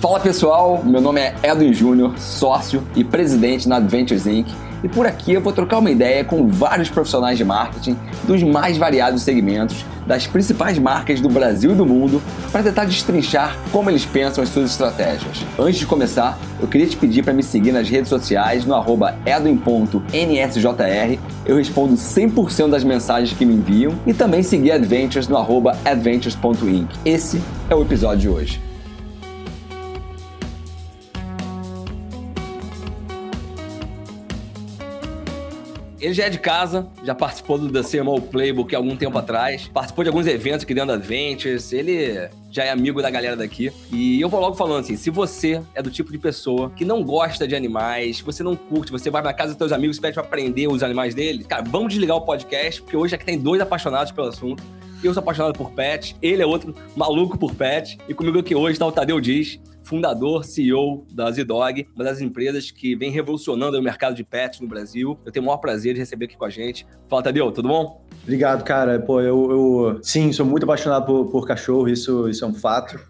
Fala pessoal, meu nome é Edwin Júnior, sócio e presidente na Adventures Inc. E por aqui eu vou trocar uma ideia com vários profissionais de marketing dos mais variados segmentos das principais marcas do Brasil e do mundo para tentar destrinchar como eles pensam as suas estratégias. Antes de começar, eu queria te pedir para me seguir nas redes sociais no edwin.nsjr. Eu respondo 100% das mensagens que me enviam e também seguir Adventures no adventures.inc. Esse é o episódio de hoje. Ele já é de casa, já participou do The CMO Playbook há algum tempo atrás, participou de alguns eventos aqui dentro da Adventures, ele já é amigo da galera daqui. E eu vou logo falando assim: se você é do tipo de pessoa que não gosta de animais, você não curte, você vai na casa dos seus amigos e pede pra aprender os animais dele, cara, vamos desligar o podcast, porque hoje aqui tem dois apaixonados pelo assunto. Eu sou apaixonado por pet, ele é outro maluco por pet. E comigo aqui hoje está o Tadeu Diz, fundador, CEO da Zidog, uma das empresas que vem revolucionando o mercado de pets no Brasil. Eu tenho o maior prazer de receber aqui com a gente. Fala, Tadeu, tudo bom? Obrigado, cara. Pô, eu, eu sim, sou muito apaixonado por, por cachorro, isso, isso é um fato.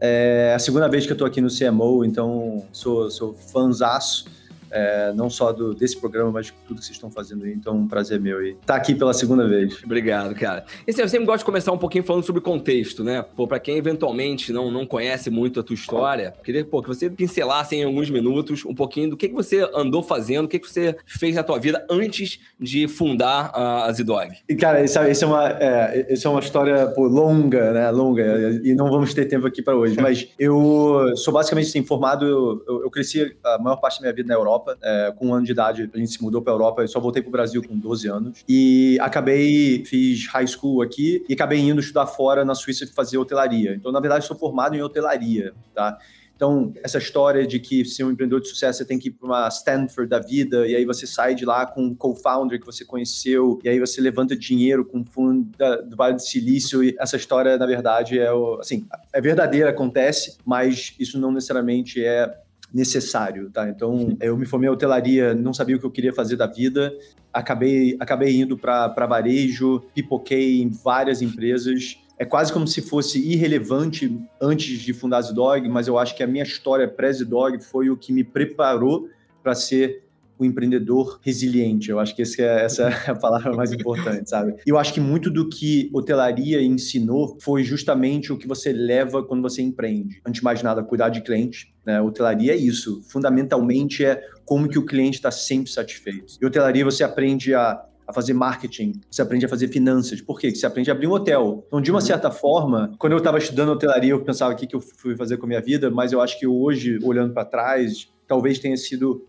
É a segunda vez que eu tô aqui no CMO, então sou, sou fãzaço é, não só do, desse programa, mas de tudo que vocês estão fazendo aí. Então, um prazer meu aí. Tá aqui pela segunda vez. Obrigado, cara. E assim, eu sempre gosto de começar um pouquinho falando sobre contexto, né? Pô, pra quem eventualmente não, não conhece muito a tua história, queria pô, que você pincelasse em alguns minutos um pouquinho do que, que você andou fazendo, o que, que você fez na tua vida antes de fundar a Zidog. E, cara, isso, isso, é, uma, é, isso é uma história pô, longa, né? Longa, e não vamos ter tempo aqui para hoje. Mas eu sou basicamente assim, formado, eu, eu cresci a maior parte da minha vida na Europa. Europa. É, com um ano de idade, a gente se mudou para Europa. Eu só voltei para o Brasil com 12 anos. E acabei, fiz high school aqui e acabei indo estudar fora na Suíça fazer hotelaria. Então, na verdade, sou formado em hotelaria, tá? Então, essa história de que ser um empreendedor de sucesso você tem que ir para uma Stanford da vida, e aí você sai de lá com um co-founder que você conheceu, e aí você levanta dinheiro com fundo do Vale do Silício, e essa história, na verdade, é, assim, é verdadeira, acontece, mas isso não necessariamente é necessário, tá? Então, eu me formei em hotelaria, não sabia o que eu queria fazer da vida, acabei, acabei indo para varejo, pipoquei em várias empresas. É quase como se fosse irrelevante antes de fundar a Zidog, mas eu acho que a minha história pré-Zidog foi o que me preparou para ser o empreendedor resiliente. Eu acho que é, essa é a palavra mais importante, sabe? Eu acho que muito do que hotelaria ensinou foi justamente o que você leva quando você empreende. Antes de mais nada, cuidar de cliente. Né? Hotelaria é isso. Fundamentalmente é como que o cliente está sempre satisfeito. E hotelaria você aprende a a fazer marketing, você aprende a fazer finanças. Por quê? Você aprende a abrir um hotel. Então, de uma certa forma, quando eu estava estudando hotelaria, eu pensava o que, que eu fui fazer com a minha vida, mas eu acho que hoje, olhando para trás, talvez tenha sido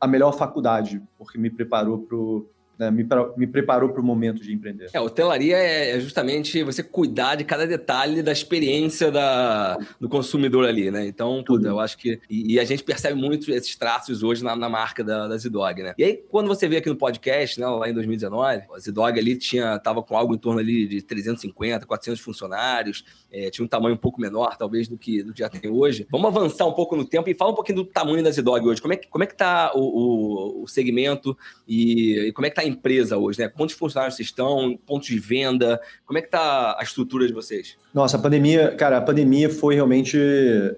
a melhor faculdade, porque me preparou para né, me, me, preparou para o momento de empreender. É, hotelaria é, é justamente você cuidar de cada detalhe da experiência da, do consumidor ali, né? Então, puta, eu acho que. E, e, a gente percebe muito esses traços hoje na, na marca da, da Zidog, né? E aí, quando você vê aqui no podcast, né, lá em 2019, a Zidog ali tinha, tava com algo em torno ali de 350, 400 funcionários, é, tinha um tamanho um pouco menor, talvez, do que, do que já tem hoje. Vamos avançar um pouco no tempo e fala um pouquinho do tamanho da Zidog hoje. Como é que, como é que tá o, o, o segmento e, e como é que tá empresa hoje, né? Quantos funcionários estão, pontos de venda, como é que tá a estrutura de vocês? Nossa, a pandemia, cara, a pandemia foi realmente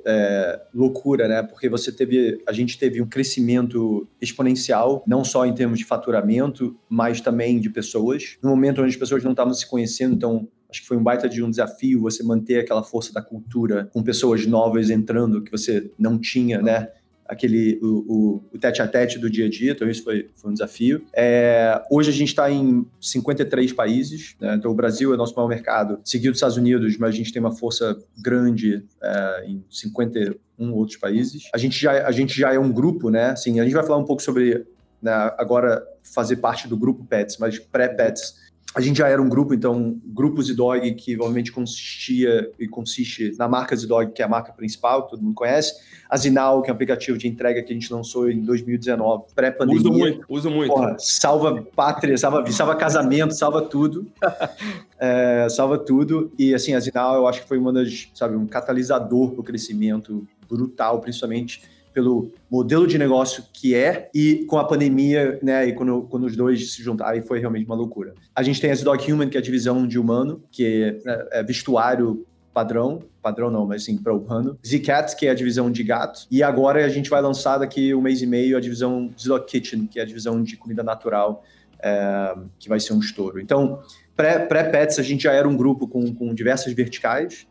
é, loucura, né? Porque você teve, a gente teve um crescimento exponencial, não só em termos de faturamento, mas também de pessoas. No momento onde as pessoas não estavam se conhecendo, então acho que foi um baita de um desafio você manter aquela força da cultura com pessoas novas entrando que você não tinha, né? Aquele o, o, o, tete a tete do dia a dia, então isso foi, foi um desafio. É, hoje a gente está em 53 países, né? então o Brasil é nosso maior mercado, seguido dos Estados Unidos, mas a gente tem uma força grande é, em 51 outros países. A gente, já, a gente já é um grupo, né? Assim, a gente vai falar um pouco sobre né, agora fazer parte do grupo Pets, mas pré-Pets a gente já era um grupo, então, Grupo Zidog, que obviamente consistia e consiste na marca Zidog, que é a marca principal, todo mundo conhece. A Zinal, que é um aplicativo de entrega que a gente lançou em 2019, pré-pandemia. Uso muito, uso muito. Porra, salva pátria, salva, salva casamento, salva tudo. é, salva tudo. E, assim, a Zinal, eu acho que foi uma das, sabe, um catalisador para o crescimento brutal, principalmente pelo modelo de negócio que é e com a pandemia, né, e quando, quando os dois se juntaram, foi realmente uma loucura. A gente tem a Dog Human, que é a divisão de humano, que é, é vestuário padrão, padrão não, mas sim, para o Rano. Z-Cat, que é a divisão de gato. E agora a gente vai lançar daqui um mês e meio a divisão Zillow Kitchen, que é a divisão de comida natural, é, que vai ser um estouro. Então, pré-Pets, pré a gente já era um grupo com, com diversas verticais,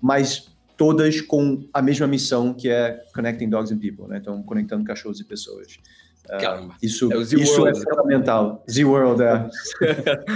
mas todas com a mesma missão, que é Connecting Dogs and People, né? Então, conectando cachorros e pessoas. Uh, isso é, isso é fundamental. Z-World, é.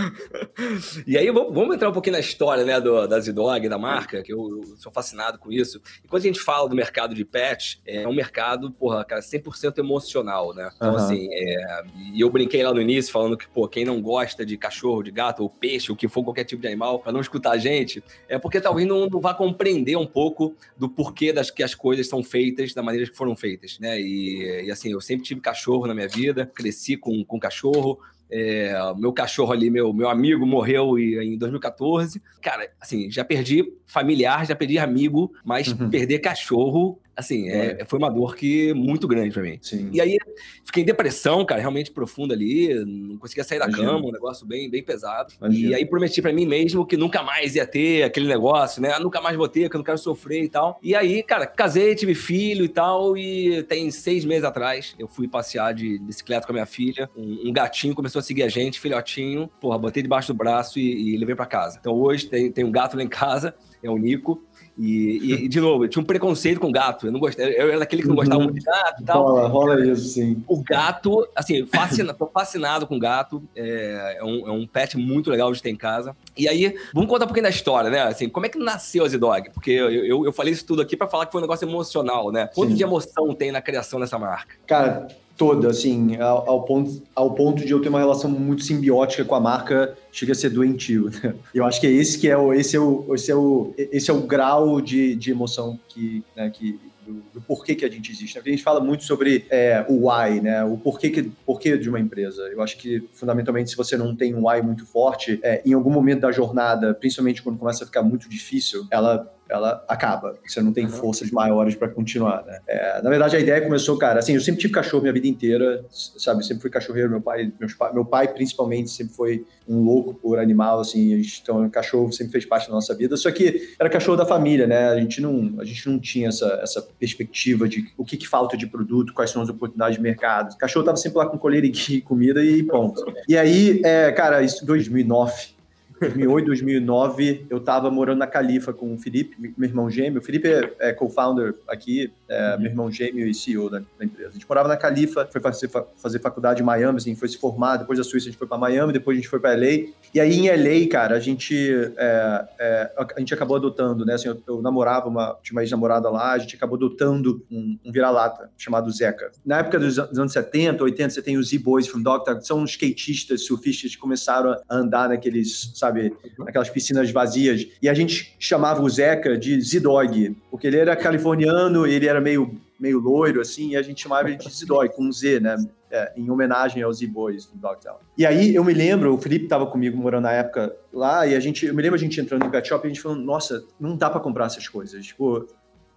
e aí, vamos, entrar um pouquinho na história né, do, da Z-Dog, da marca, que eu, eu, sou fascinado com isso. E quando a gente fala do mercado de pet, é um mercado, porra, cara, 100% emocional, né? Então, assim, é, e eu brinquei lá no início falando que, pô, quem não gosta de cachorro, de gato, ou peixe, ou que for qualquer tipo de animal, para não escutar a gente, é porque talvez não, não vá compreender um pouco do porquê das que as coisas são feitas da maneira que foram feitas, né? E, e assim, eu sempre tive cachorro cachorro na minha vida, cresci com, com cachorro. É, meu cachorro ali, meu, meu amigo, morreu em 2014. Cara, assim, já perdi familiar, já perdi amigo, mas uhum. perder cachorro Assim, é, é. foi uma dor que muito grande para mim. Sim. E aí fiquei em depressão, cara, realmente profunda ali, não conseguia sair da Imagina. cama, um negócio bem, bem pesado. Imagina. E aí prometi para mim mesmo que nunca mais ia ter aquele negócio, né? Ah, nunca mais vou ter, que eu não quero sofrer e tal. E aí, cara, casei, tive filho e tal, e tem seis meses atrás eu fui passear de bicicleta com a minha filha. Um, um gatinho começou a seguir a gente, filhotinho, porra, botei debaixo do braço e, e levei para casa. Então hoje tem, tem um gato lá em casa, é o Nico. E, e, de novo, eu tinha um preconceito com gato. Eu não gostava, eu era aquele que não gostava uhum. muito de gato e tal. Rola, rola isso, sim. O gato, assim, fascina, tô fascinado com gato. É, é, um, é um pet muito legal de ter em casa. E aí, vamos contar um pouquinho da história, né? Assim, como é que nasceu a Z-Dog? Porque eu, eu, eu, falei isso tudo aqui para falar que foi um negócio emocional, né? Quanto sim. de emoção tem na criação dessa marca? Cara, toda, assim, ao, ao, ponto, ao ponto de eu ter uma relação muito simbiótica com a marca, chega a ser doentio. Né? Eu acho que é esse que é o, esse é o, esse é o, esse é o grau de, de emoção que, né, que do, do, porquê que a gente existe. Né? A gente fala muito sobre é, o why, né? O porquê, que, porquê de uma empresa. Eu acho que, fundamentalmente, se você não tem um why muito forte, é, em algum momento da jornada, principalmente quando começa a ficar muito difícil, ela ela acaba. Você não tem uhum. forças maiores para continuar, né? É, na verdade, a ideia começou, cara, assim, eu sempre tive cachorro minha vida inteira, sabe? Sempre fui cachorreiro, meu pai, meus meu pai principalmente sempre foi um louco por animal, assim, então cachorro sempre fez parte da nossa vida. Só que era cachorro da família, né? A gente não, a gente não tinha essa, essa perspectiva de o que, que falta de produto, quais são as oportunidades de mercado. O cachorro tava sempre lá com colher e comida e ponto. E aí, é, cara, isso 2009 2008, 2009, eu estava morando na Califa com o Felipe, meu irmão gêmeo. O Felipe é, é co-founder aqui, é, uhum. meu irmão gêmeo e CEO da, da, empresa. A gente morava na Califa, foi fazer, fazer faculdade em Miami, assim, foi se formar. Depois da Suíça, a gente foi para Miami, depois a gente foi para LA. E aí, em LA, cara, a gente, é, é, a gente acabou adotando, né? Assim, eu, eu namorava, uma, tinha uma ex-namorada lá, a gente acabou adotando um, um vira-lata chamado Zeca. Na época dos anos 70, 80, você tem os Z-Boys from Doctor, são skatistas, surfistas que começaram a andar naqueles, sabe, sabe? Aquelas piscinas vazias. E a gente chamava o Zeca de Z-Dog, porque ele era californiano, ele era meio, meio loiro, assim, e a gente chamava ele de Z-Dog, com um Z, né? É, em homenagem aos Z-Boys do Dogtown. E aí eu me lembro, o Felipe estava comigo morando na época lá, e a gente, eu me lembro a gente entrando no pet shop e a gente falando, nossa, não dá para comprar essas coisas. Tipo,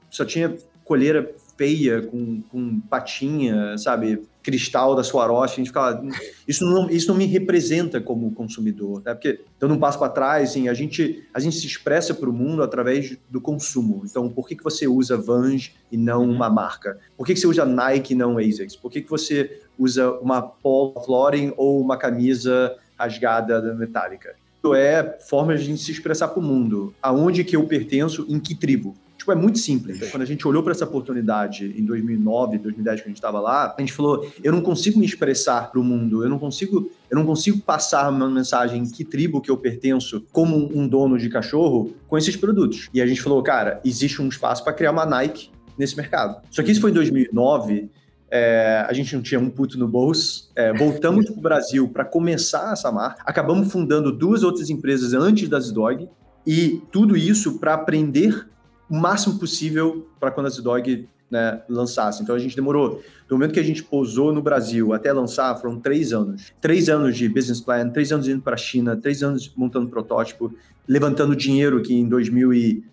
só tinha colheira feia, com, com patinha, sabe? Cristal da Swarovski, a gente ficava, isso não, isso não me representa como consumidor, né? Porque, dando um passo para trás, assim, a gente, a gente se expressa para o mundo através do consumo. Então, por que, que você usa Vans e não uhum. uma marca? Por que, que você usa Nike e não ASICS? Por que, que você usa uma Paul Florin ou uma camisa rasgada metálica? Isso é forma de a gente se expressar para o mundo. Aonde que eu pertenço, em que tribo? Tipo, é muito simples. Quando a gente olhou para essa oportunidade em 2009, 2010 que a gente estava lá, a gente falou: eu não consigo me expressar para o mundo, eu não consigo, eu não consigo passar uma mensagem em que tribo que eu pertenço como um dono de cachorro com esses produtos. E a gente falou, cara, existe um espaço para criar uma Nike nesse mercado. Só que isso foi em 2009. É, a gente não tinha um puto no bolso. É, voltamos para o Brasil para começar essa marca. Acabamos fundando duas outras empresas antes da Zdog. E tudo isso para aprender o máximo possível para quando a Z-Dog né, lançasse. Então a gente demorou, do momento que a gente pousou no Brasil até lançar, foram três anos. Três anos de business plan, três anos indo para a China, três anos montando protótipo, levantando dinheiro que em 2000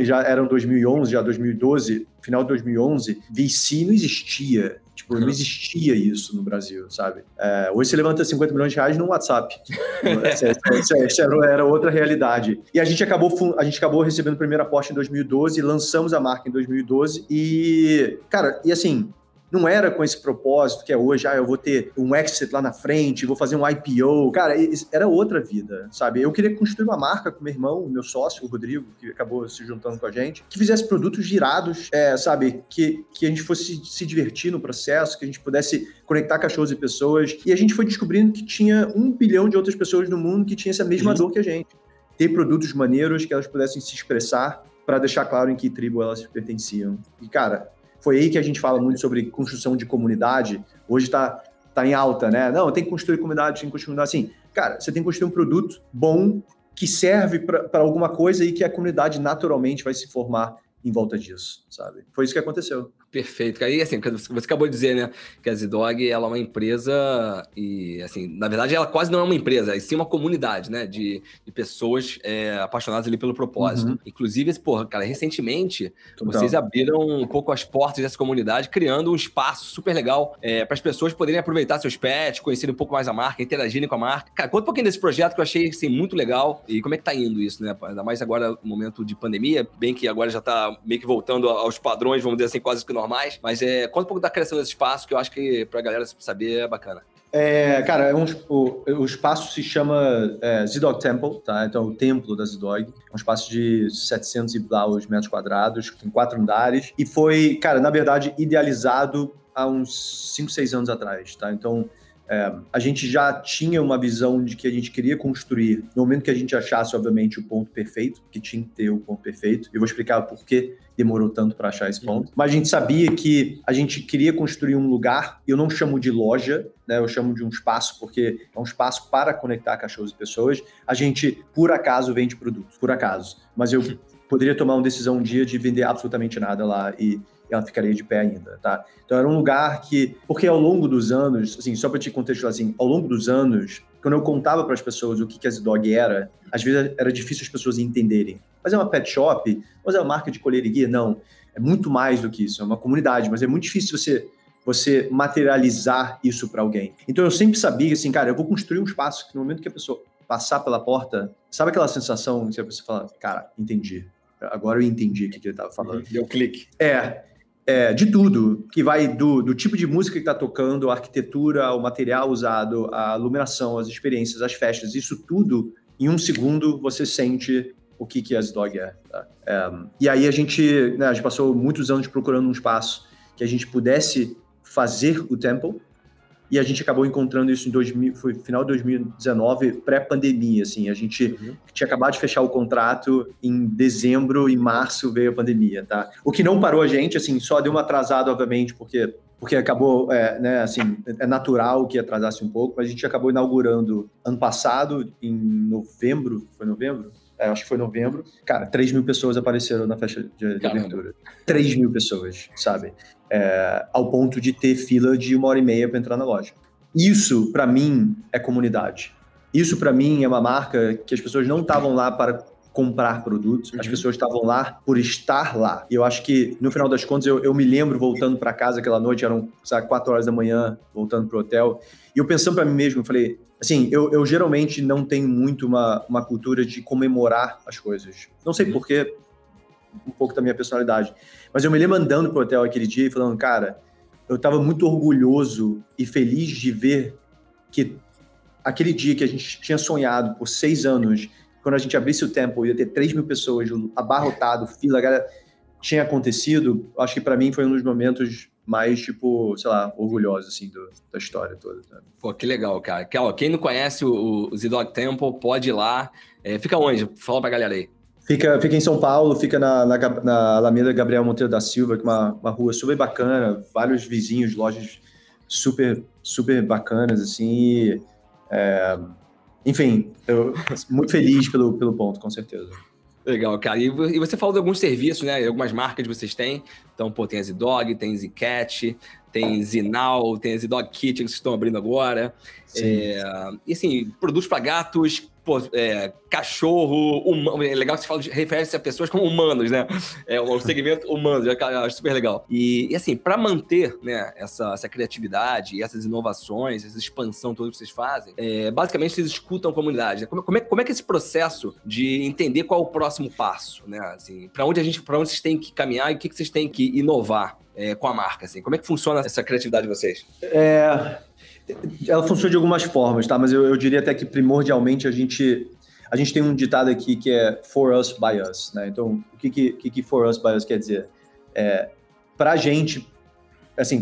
já eram 2011, já 2012, final de 2011, VC não existia. Tipo, não existia isso no Brasil, sabe? É, hoje você levanta 50 milhões de reais no WhatsApp. essa, era outra realidade. E a gente acabou, a gente acabou recebendo o primeiro aporte em 2012, lançamos a marca em 2012 e, cara, e assim, não era com esse propósito que é hoje, ah, eu vou ter um exit lá na frente, vou fazer um IPO. Cara, era outra vida, sabe? Eu queria construir uma marca com meu irmão, meu sócio, o Rodrigo, que acabou se juntando com a gente, que fizesse produtos girados, é, sabe? Que, que a gente fosse se divertir no processo, que a gente pudesse conectar cachorros e pessoas. E a gente foi descobrindo que tinha um bilhão de outras pessoas no mundo que tinha essa mesma uhum. dor que a gente. Ter produtos maneiros que elas pudessem se expressar para deixar claro em que tribo elas pertenciam. E, cara, foi aí que a gente fala muito sobre construção de comunidade. Hoje está tá em alta, né? Não, tem que construir comunidade, tem que construir. Assim, cara, você tem que construir um produto bom que serve para alguma coisa e que a comunidade naturalmente vai se formar em volta disso, sabe? Foi isso que aconteceu. Perfeito, cara. E assim, você acabou de dizer, né, que a Zidog, ela é uma empresa e, assim, na verdade, ela quase não é uma empresa, e sim uma comunidade, né, de, de pessoas é, apaixonadas ali pelo propósito. Uhum. Inclusive, porra, cara, recentemente, Total. vocês abriram um pouco as portas dessa comunidade, criando um espaço super legal é, para as pessoas poderem aproveitar seus pets, conhecerem um pouco mais a marca, interagirem com a marca. Cara, conta um pouquinho desse projeto que eu achei, assim, muito legal e como é que tá indo isso, né? Ainda mais agora no momento de pandemia, bem que agora já tá meio que voltando aos padrões, vamos dizer assim, quase que normais, mas é, conta um pouco da criação desse espaço, que eu acho que pra galera saber é bacana. É, cara, é um, o, o espaço se chama é, Z-Dog Temple, tá? Então, o templo da Z-Dog. É um espaço de 700 e blaus metros quadrados, tem quatro andares. E foi, cara, na verdade, idealizado há uns 5, 6 anos atrás, tá? Então, é, a gente já tinha uma visão de que a gente queria construir, no momento que a gente achasse, obviamente, o ponto perfeito, que tinha que ter o ponto perfeito. Eu vou explicar por que demorou tanto para achar esse ponto. Mas a gente sabia que a gente queria construir um lugar, eu não chamo de loja, né? Eu chamo de um espaço, porque é um espaço para conectar cachorros e pessoas. A gente, por acaso, vende produtos, por acaso. Mas eu poderia tomar uma decisão um dia de vender absolutamente nada lá e ela ficaria de pé ainda, tá? Então era um lugar que, porque ao longo dos anos, assim, só para te contextualizar assim, ao longo dos anos, quando eu contava para as pessoas o que que a Z-Dog era, às vezes era difícil as pessoas entenderem. Mas é uma pet shop? Mas é uma marca de colher e guia? Não. É muito mais do que isso, é uma comunidade, mas é muito difícil você você materializar isso para alguém. Então eu sempre sabia assim, cara, eu vou construir um espaço que no momento que a pessoa passar pela porta, sabe aquela sensação que você fala, cara, entendi. Agora eu entendi o que, que ele estava falando. Deu clique. É, é, de tudo, que vai do, do tipo de música que está tocando, a arquitetura, o material usado, a iluminação, as experiências, as festas, isso tudo, em um segundo você sente o que, que a Dog é, tá? é. E aí a gente, né, a gente passou muitos anos procurando um espaço que a gente pudesse fazer o Temple, e a gente acabou encontrando isso em 2000, foi final de 2019, pré-pandemia, assim, a gente uhum. tinha acabado de fechar o contrato em dezembro e março veio a pandemia, tá? O que não parou a gente, assim, só deu uma atrasada, obviamente, porque porque acabou, é, né, assim, é natural que atrasasse um pouco, mas a gente acabou inaugurando ano passado, em novembro, foi novembro? É, acho que foi novembro. Cara, 3 mil pessoas apareceram na festa de, de abertura. 3 mil pessoas, sabe? é, ao ponto de ter fila de uma hora e meia para entrar na loja. Isso, para mim, é comunidade. Isso, para mim, é uma marca que as pessoas não estavam lá para comprar produtos, uhum. as pessoas estavam lá por estar lá. E eu acho que, no final das contas, eu, eu me lembro voltando para casa aquela noite, eram, sabe, quatro horas da manhã, voltando pro hotel, e eu pensando para mim mesmo, eu falei, assim, eu, eu geralmente não tenho muito uma, uma cultura de comemorar as coisas. Não sei uhum. porquê, um pouco da minha personalidade. Mas eu me lembro andando pro hotel aquele dia e falando, cara, eu estava muito orgulhoso e feliz de ver que aquele dia que a gente tinha sonhado por seis anos, quando a gente abrisse o tempo, ia ter 3 mil pessoas abarrotado, fila, galera, tinha acontecido. Acho que para mim foi um dos momentos mais, tipo, sei lá, orgulhosos, assim, do, da história toda. Sabe? Pô, que legal, cara. Que, ó, quem não conhece o, o Temple, pode ir lá. É, fica onde? Fala pra galera aí. Fica, fica em São Paulo, fica na, na, na Alameda Gabriel Monteiro da Silva, que é uma, uma rua super bacana, vários vizinhos, lojas super, super bacanas, assim. E, é, enfim, eu muito feliz pelo, pelo ponto, com certeza. Legal, cara. E, você falou de alguns serviços, né? Algumas marcas que vocês têm. Então, pô, tem a Z-Dog, tem a Z-Cat, tem Zinal, tem a Z-Dog Kitchen que vocês estão abrindo agora. É, e assim, produtos para gatos, pô, é, cachorro, humano. É legal que você fala, refere-se a pessoas como humanos, né? É o segmento humano, eu acho super legal. E, e assim, para manter né, essa, essa criatividade, essas inovações, essa expansão toda que vocês fazem, é, basicamente vocês escutam a comunidade. Né? Como, como, é, como é que esse processo de entender qual é o próximo passo, né? Assim, para onde a gente, para onde vocês têm que caminhar e o que, que vocês têm que inovar é, com a marca, assim? Como é que funciona essa criatividade de vocês? É, ela funciona de algumas formas, tá? Mas eu, eu diria até que primordialmente a gente a gente tem um ditado aqui que é for us by us, né? Então, o que que, que, for us by us quer dizer? É, pra gente, assim,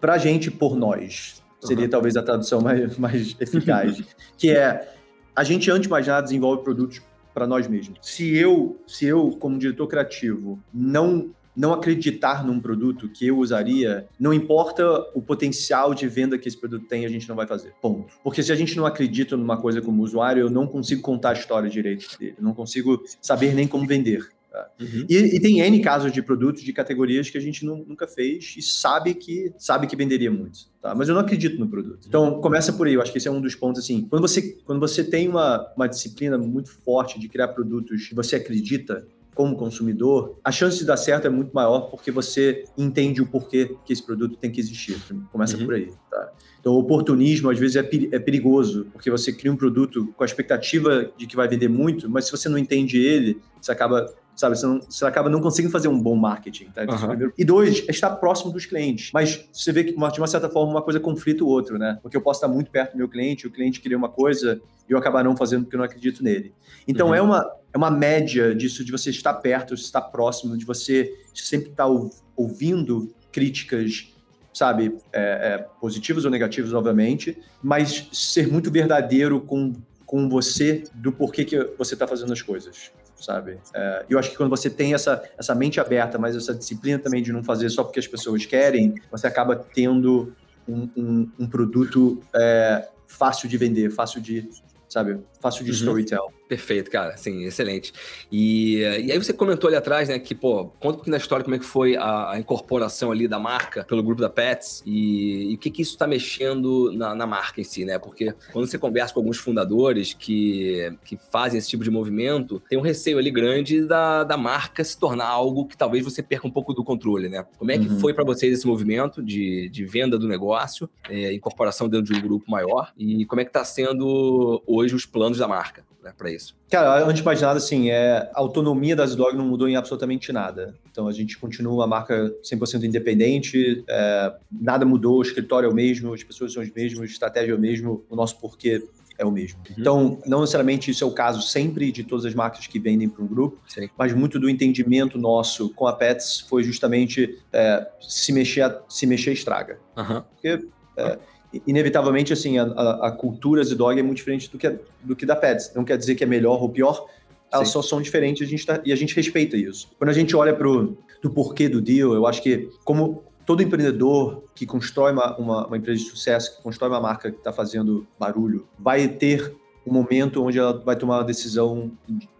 pra gente por nós, seria uhum. talvez a tradução mais, mais eficaz, que é a gente antes de mais nada desenvolve produtos para nós mesmos. Se eu, se eu como diretor criativo não não acreditar num produto que eu usaria, não importa o potencial de venda que esse produto tem, a gente não vai fazer. Ponto. Porque se a gente não acredita numa coisa como usuário, eu não consigo contar a história direito dele, não consigo saber nem como vender. Tá? Uhum. E, e, tem N casos de produtos, de categorias que a gente não, nunca fez e sabe que sabe que venderia muito. Tá? Mas eu não acredito no produto. Então, começa por aí. Eu acho que esse é um dos pontos, assim. Quando você, quando você tem uma, uma disciplina muito forte de criar produtos que você acredita, como consumidor, a chance de dar certo é muito maior porque você entende o porquê que esse produto tem que existir. Começa uhum. por aí. Tá? Então, o oportunismo, às vezes, é, é perigoso, porque você cria um produto com a expectativa de que vai vender muito, mas se você não entende ele, você acaba sabe? Você, não, você acaba não conseguindo fazer um bom marketing, tá? Uhum. E dois, é estar próximo dos clientes. Mas você vê que, de uma certa forma, uma coisa conflita o outro, né? Porque eu posso estar muito perto do meu cliente, o cliente queria uma coisa e eu acabar não fazendo porque eu não acredito nele. Então, uhum. é, uma, é uma média disso, de você estar perto, de estar próximo, de você sempre estar ouvindo críticas sabe, é, é, positivas ou negativas, obviamente, mas ser muito verdadeiro com, com você do porquê que você está fazendo as coisas sabe? É, eu acho que quando você tem essa, essa mente aberta, mas essa disciplina também de não fazer só porque as pessoas querem, você acaba tendo um, um, um produto é, fácil de vender, fácil de, sabe, fácil de uhum. storytell. Perfeito, cara. Sim, excelente. E, e aí você comentou ali atrás, né, que, pô, conta um pouquinho da história, como é que foi a, a incorporação ali da marca pelo grupo da Pets e, e o que que isso está mexendo na, na, marca em si, né? Porque quando você conversa com alguns fundadores que, que fazem esse tipo de movimento, tem um receio ali grande da, da marca se tornar algo que talvez você perca um pouco do controle, né? Como é que uhum. foi para vocês esse movimento de, de venda do negócio, é, incorporação dentro de um grupo maior e como é que está sendo hoje os planos da marca? né, para isso? Cara, antes de mais nada, assim, é, a autonomia das dog não mudou em absolutamente nada. Então a gente continua uma marca 100% independente, é, nada mudou, o escritório é o mesmo, as pessoas são as mesmas, a estratégia é o mesmo, o nosso porquê é o mesmo. Uhum. Então, não necessariamente isso é o caso sempre de todas as marcas que vendem para um grupo, Sim. mas muito do entendimento nosso com a Pets foi justamente é, se mexer, se mexer estraga. Uhum. Porque é, inevitavelmente, assim, a, a, a cultura Z-Dog é muito diferente do que, do que da Pets. Não quer dizer que é melhor ou pior, elas Sim. só são diferentes a gente tá, e a gente respeita isso. Quando a gente olha para o porquê do deal, eu acho que, como todo empreendedor que constrói uma, uma, uma empresa de sucesso, que constrói uma marca que está fazendo barulho, vai ter um momento onde ela vai tomar uma decisão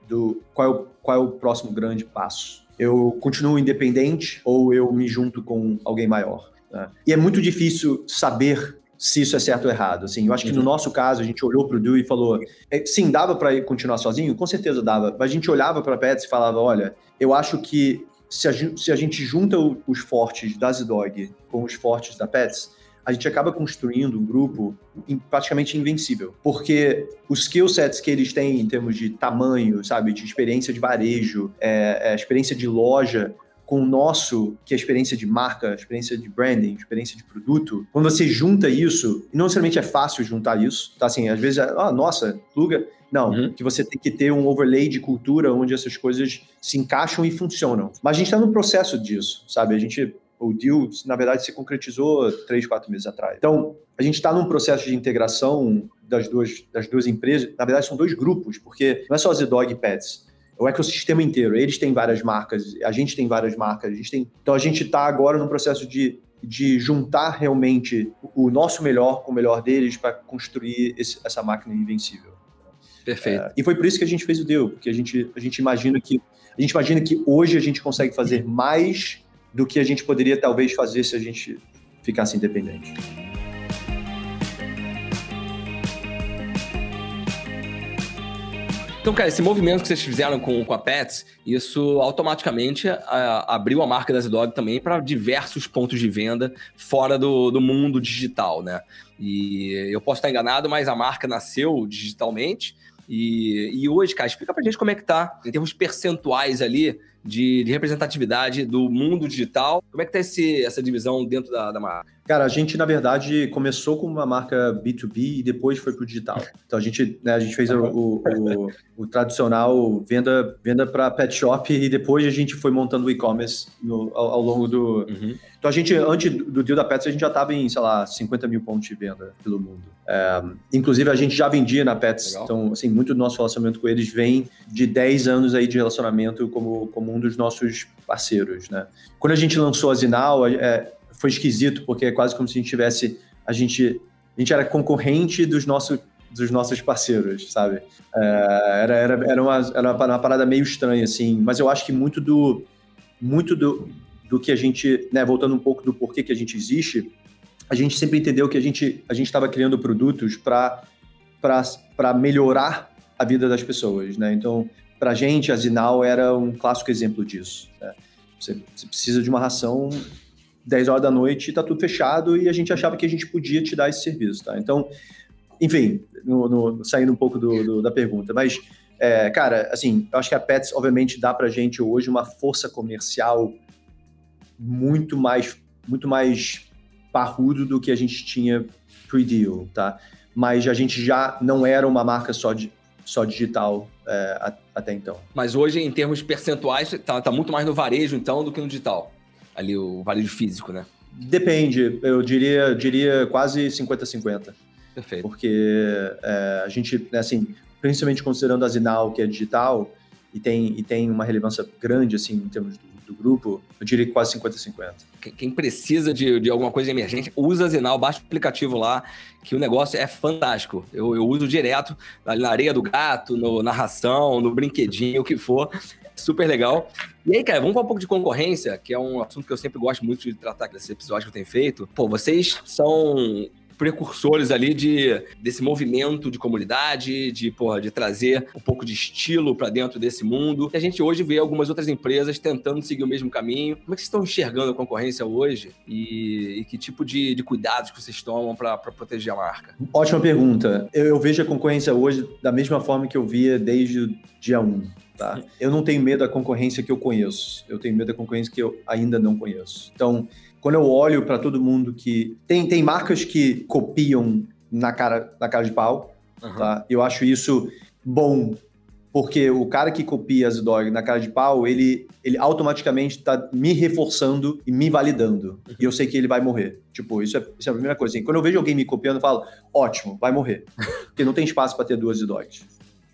do qual é o, qual é o próximo grande passo. Eu continuo independente ou eu me junto com alguém maior? Né? E é muito difícil saber se isso é certo ou errado. Assim, eu acho que no uhum. nosso caso, a gente olhou para o Du e falou: é, sim, dava para continuar sozinho? Com certeza dava. Mas a gente olhava para a Pets e falava: olha, eu acho que se a, se a gente junta os fortes da Zdog com os fortes da Pets, a gente acaba construindo um grupo praticamente invencível. Porque os skill sets que eles têm em termos de tamanho, sabe, de experiência de varejo, é, é, experiência de loja, com o nosso, que é a experiência de marca, experiência de branding, experiência de produto, quando você junta isso, não necessariamente é fácil juntar isso, tá assim, às vezes, ah, nossa, pluga, não, uhum. que você tem que ter um overlay de cultura onde essas coisas se encaixam e funcionam. Mas a gente está no processo disso, sabe? A gente, o deal, na verdade, se concretizou três, quatro meses atrás. Então, a gente está num processo de integração das duas, das duas empresas. Na verdade, são dois grupos, porque não é só Z-Dog e Pets o ecossistema inteiro. Eles têm várias marcas, a gente tem várias marcas, a gente tem. Então a gente está agora no processo de, de juntar realmente o nosso melhor com o melhor deles para construir esse, essa máquina invencível. Perfeito. É, e foi por isso que a gente fez o deal, porque a gente, a gente imagina que a gente imagina que hoje a gente consegue fazer mais do que a gente poderia talvez fazer se a gente ficasse independente. Então, cara, esse movimento que vocês fizeram com, com a Pets, isso automaticamente a, abriu a marca da Zidog também para diversos pontos de venda fora do, do mundo digital, né? E eu posso estar enganado, mas a marca nasceu digitalmente. E, e hoje, cara, explica pra gente como é que tá, em termos percentuais ali, de, de, representatividade do mundo digital. Como é que tá esse, essa divisão dentro da, da, marca? Cara, a gente, na verdade, começou com uma marca B2B e depois foi para o digital. Então, a gente, né, a gente fez o, o, o, o, tradicional venda, venda para pet shop e depois a gente foi montando o e-commerce ao, ao, longo do... Uhum. Então, a gente, antes do deal da Pets, a gente já estava em, sei lá, 50 mil pontos de venda pelo mundo. É, inclusive, a gente já vendia na Pets. Legal. Então, assim, muito do nosso relacionamento com eles vem de 10 anos aí de relacionamento como, como um dos nossos parceiros, né? Quando a gente lançou a Zinal, é, foi esquisito, porque é quase como se a gente tivesse. A gente, a gente era concorrente dos nossos, dos nossos parceiros, sabe? É, era, era, era, uma, era uma parada meio estranha, assim. Mas eu acho que muito do. Muito do, do que a gente. Né, voltando um pouco do porquê que a gente existe, a gente sempre entendeu que a gente a estava criando produtos para melhorar a vida das pessoas, né? Então, para a gente, a Zinal era um clássico exemplo disso. Né? Você, você, precisa de uma ração 10 horas da noite, está tudo fechado e a gente achava que a gente podia te dar esse serviço, tá? Então, enfim, no, no, saindo um pouco do, do, da pergunta, mas, é, cara, assim, eu acho que a Pets, obviamente, dá para gente hoje uma força comercial muito mais, muito mais parrudo do que a gente tinha pre-deal, tá? Mas a gente já não era uma marca só só digital é, até então. Mas hoje, em termos percentuais, tá, tá, muito mais no varejo, então, do que no digital. Ali, o varejo físico, né? Depende, eu diria, diria quase 50-50. Perfeito. Porque é, a gente, né, assim, principalmente considerando a Zinal, que é digital, e tem, e tem uma relevância grande, assim, em termos do, do grupo, eu diria que quase 50-50. Quem precisa de, de alguma coisa emergente, usa a Zinal, baixa o aplicativo lá, que o negócio é fantástico. Eu, eu uso direto na areia do gato, no, na ração, no brinquedinho, o que for. Super legal. E aí, cara, vamos falar um pouco de concorrência, que é um assunto que eu sempre gosto muito de tratar nesse episódio que eu tenho feito. Pô, vocês são precursores ali de, desse movimento de comunidade, de, porra, de trazer um pouco de estilo para dentro desse mundo. E a gente hoje vê algumas outras empresas tentando seguir o mesmo caminho. Como é que vocês estão enxergando a concorrência hoje e, e que tipo de, de, cuidados que vocês tomam para proteger a marca? Ótima pergunta. Eu, eu vejo a concorrência hoje da mesma forma que eu via desde o dia 1. Tá? Eu não tenho medo da concorrência que eu conheço, eu tenho medo da concorrência que eu ainda não conheço. Então, quando eu olho para todo mundo que. Tem, tem marcas que copiam na cara, na cara de pau, uhum. tá? Eu acho isso bom, porque o cara que copia as dog na cara de pau, ele, ele automaticamente está me reforçando e me validando. Uhum. E eu sei que ele vai morrer. Tipo, isso é, isso é a primeira coisa. Assim, quando eu vejo alguém me copiando, eu falo, ótimo, vai morrer. porque não tem espaço para ter duas dogs.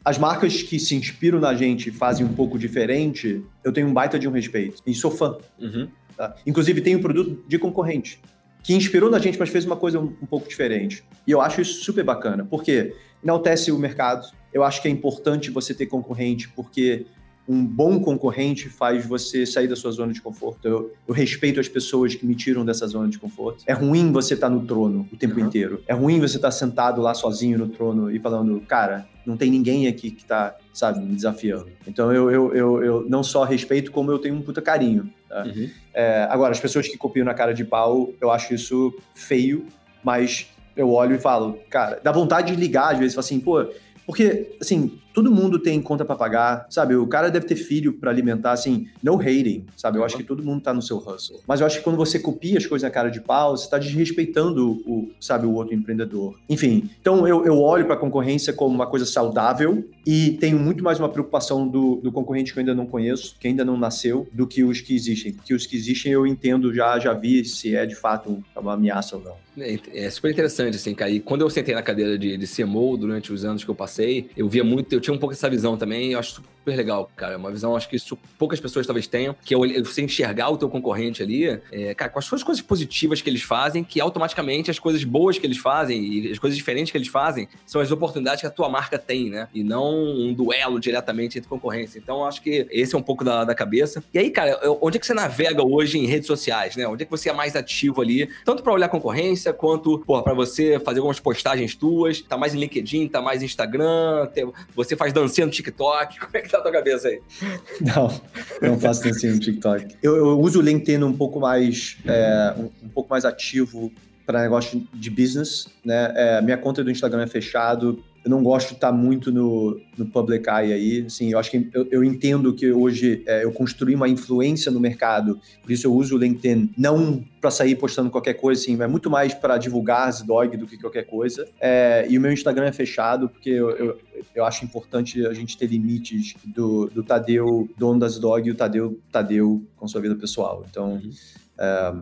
As marcas que se inspiram na gente e fazem um pouco diferente, eu tenho um baita de um respeito. E sou fã. Uhum. Tá? Inclusive, tem um produto de concorrente que inspirou na gente, mas fez uma coisa um, um, pouco diferente. E eu acho isso super bacana, porque enaltece o mercado. Eu acho que é importante você ter concorrente, porque um bom concorrente faz você sair da sua zona de conforto. Eu, eu, respeito as pessoas que me tiram dessa zona de conforto. É ruim você estar tá no trono o tempo uhum. inteiro. É ruim você estar tá sentado lá sozinho no trono e falando, cara, não tem ninguém aqui que tá, sabe, me desafiando. Então eu, eu, eu, eu não só respeito, como eu tenho um puta carinho. Tá? Uhum. É, agora, as pessoas que copiam na cara de pau, eu acho isso feio, mas eu olho e falo, cara, dá vontade de ligar às vezes, assim, pô, porque, assim, todo mundo tem conta para pagar, sabe? O cara deve ter filho para alimentar, assim, no hating, sabe? Eu uhum. acho que todo mundo tá no seu hustle. Mas eu acho que quando você copia as coisas na cara de pau, você tá desrespeitando o, sabe, o outro empreendedor. Enfim, então eu, eu olho para a concorrência como uma coisa saudável e tenho muito mais uma preocupação do, do concorrente que eu ainda não conheço, que ainda não nasceu, do que os que existem. Porque os que existem eu entendo, já, já vi se é de fato uma ameaça ou não. É, é super interessante, assim, cara. Quando eu sentei na cadeira de, de CMO durante os anos que eu passei, eu via muito, eu tinha um pouco essa visão também, eu acho super legal, cara. Uma visão, acho que isso poucas pessoas talvez tenham, que é você enxergar o teu concorrente ali, é, cara, com as suas coisas positivas que eles fazem, que automaticamente as coisas boas que eles fazem e as coisas diferentes que eles fazem são as oportunidades que a tua marca tem, né? E não um duelo diretamente entre concorrência. Então, acho que esse é um pouco da, da cabeça. E aí, cara, onde é que você navega hoje em redes sociais, né? Onde é que você é mais ativo ali, tanto para olhar concorrência, quanto, porra, pra você fazer algumas postagens tuas, tá mais em LinkedIn, tá mais em Instagram, você faz dancinha no TikTok, como é que tá tua cabeça aí? Não, não faço dancinha no TikTok. Eu, eu uso o LinkedIn um pouco mais, é, um, um pouco mais ativo para negócio de business, né? É, minha conta do Instagram é fechado, eu não gosto de estar muito no, no public eye aí. Assim, eu acho que eu, eu entendo que hoje é, eu construí uma influência no mercado, por isso eu uso o LinkedIn não para sair postando qualquer coisa, assim, é muito mais para divulgar as dog do que qualquer coisa. É, e o meu Instagram é fechado, porque eu, eu, eu, acho importante a gente ter limites do, do Tadeu, dono das dog, e o Tadeu, Tadeu com sua vida pessoal. Então. Uhum. É,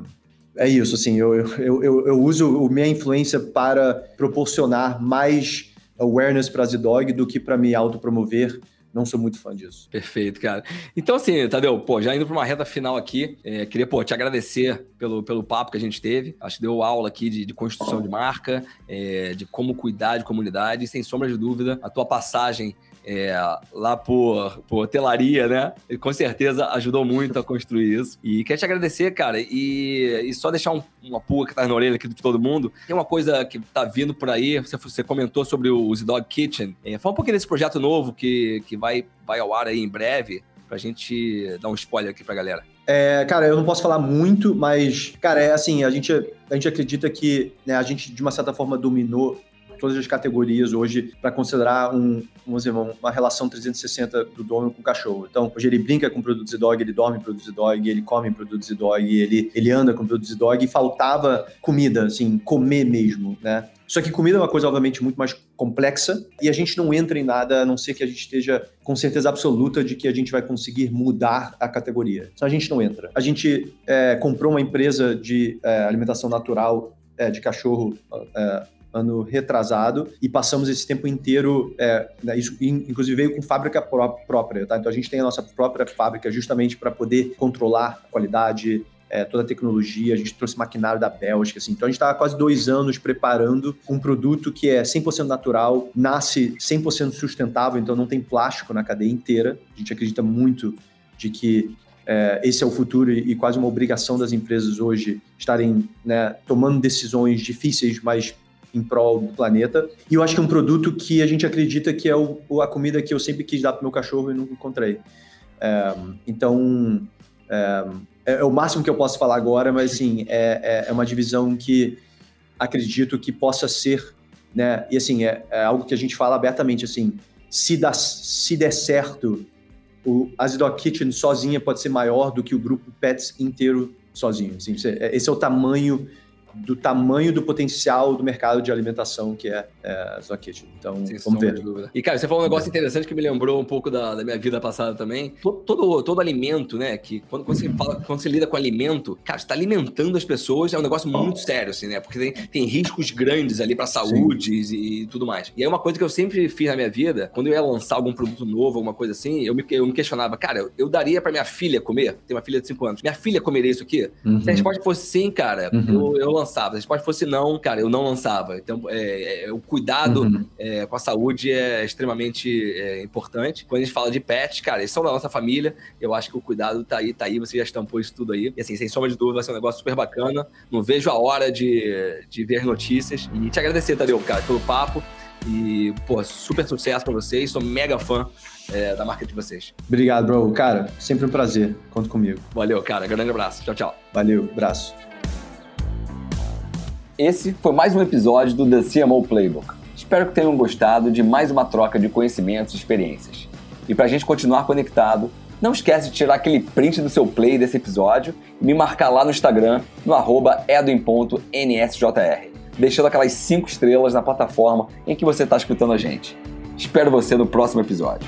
é isso, assim, eu, eu, eu, eu uso minha influência para proporcionar mais awareness para Z-Dog do que para me autopromover. Não sou muito fã disso. Perfeito, cara. Então, assim, Tadeu, pô, já indo para uma reta final aqui, é, queria, pô, te agradecer pelo, pelo papo que a gente teve. Acho que deu aula aqui de, de construção de marca, é, de como cuidar de comunidade, e sem sombra de dúvida, a tua passagem é, lá por, por telaria, né? E com certeza ajudou muito a construir isso. E quero te agradecer, cara, e, e só deixar um, uma pulga que tá na orelha aqui de todo mundo. Tem uma coisa que tá vindo por aí, você, você comentou sobre o Z-Dog Kitchen. É, fala um pouquinho desse projeto novo que, que vai, vai ao ar aí em breve, pra gente dar um spoiler aqui pra galera. É, cara, eu não posso falar muito, mas, cara, é assim, a gente, a gente acredita que né, a gente, de uma certa forma, dominou todas as categorias hoje para considerar um, vamos dizer, uma relação 360 do dono com o cachorro. Então, hoje ele brinca com produtos dog, ele dorme produtos dog, ele come produtos dog, ele, ele anda com produtos dog e faltava comida, assim, comer mesmo, né? Só que comida é uma coisa, obviamente, muito mais complexa e a gente não entra em nada a não ser que a gente esteja com certeza absoluta de que a gente vai conseguir mudar a categoria. Então a gente não entra. A gente é, comprou uma empresa de é, alimentação natural é, de cachorro ano retrasado, e passamos esse tempo inteiro, é, né, isso inclusive veio com fábrica pró própria, tá? Então a gente tem a nossa própria fábrica justamente para poder controlar a qualidade, é, toda a tecnologia, a gente trouxe maquinário da Bélgica, assim. Então a gente está há quase dois anos preparando um produto que é 100% natural, nasce 100% sustentável, então não tem plástico na cadeia inteira. A gente acredita muito de que é, esse é o futuro e, e, quase uma obrigação das empresas hoje estarem né, tomando decisões difíceis, mas em prol do planeta. E eu acho que é um produto que a gente acredita que é o, a comida que eu sempre quis dar para meu cachorro e nunca encontrei. É, então, é, é, é, o máximo que eu posso falar agora, mas sim, é, é, é uma divisão que acredito que possa ser, né? E assim, é, é algo que a gente fala abertamente, assim, se, dá, se der certo, o Azidog Kitchen sozinha pode ser maior do que o grupo Pets inteiro sozinho. Assim, esse é o tamanho do tamanho do potencial do mercado de alimentação que é, é a Kitchen. Então, Sem vamos ver. E, cara, você falou um negócio interessante que me lembrou um pouco da, da minha vida passada também. Todo, todo, todo, alimento, né? Que quando, quando, você fala, quando você lida com alimento, cara, você tá alimentando as pessoas, é um negócio muito sério, assim, né? Porque tem, tem riscos grandes ali pra saúde e, e, tudo mais. E aí, uma coisa que eu sempre fiz na minha vida, quando eu ia lançar algum produto novo, alguma coisa assim, eu me, eu me questionava, cara, eu, eu daria pra minha filha comer? Tem uma filha de 5 anos. Minha filha comeria isso aqui? Uhum. Se a resposta fosse sim, cara, uhum. eu, eu lançava. Se a resposta fosse não, cara, eu não lançava. Então, é, é, o cuidado uhum. é, com a saúde é extremamente é, importante. Quando a gente fala de pets, cara, eles são da nossa família. Eu acho que o cuidado tá aí, tá aí. Você já estampou isso tudo aí. E assim, sem sombra de dúvida, vai ser um negócio super bacana. Não vejo a hora de, de ver notícias. E te agradecer, Tadeu, cara, pelo papo. E, pô, super sucesso pra vocês. Sou mega fã é, da marca de vocês. Obrigado, bro. Cara, sempre um prazer. Conta comigo. Valeu, cara. Grande abraço. Tchau, tchau. Valeu, abraço. Esse foi mais um episódio do The CMO Playbook. Espero que tenham gostado de mais uma troca de conhecimentos e experiências. E para a gente continuar conectado, não esquece de tirar aquele print do seu play desse episódio e me marcar lá no Instagram, no arroba edwin.nsjr, deixando aquelas 5 estrelas na plataforma em que você está escutando a gente. Espero você no próximo episódio.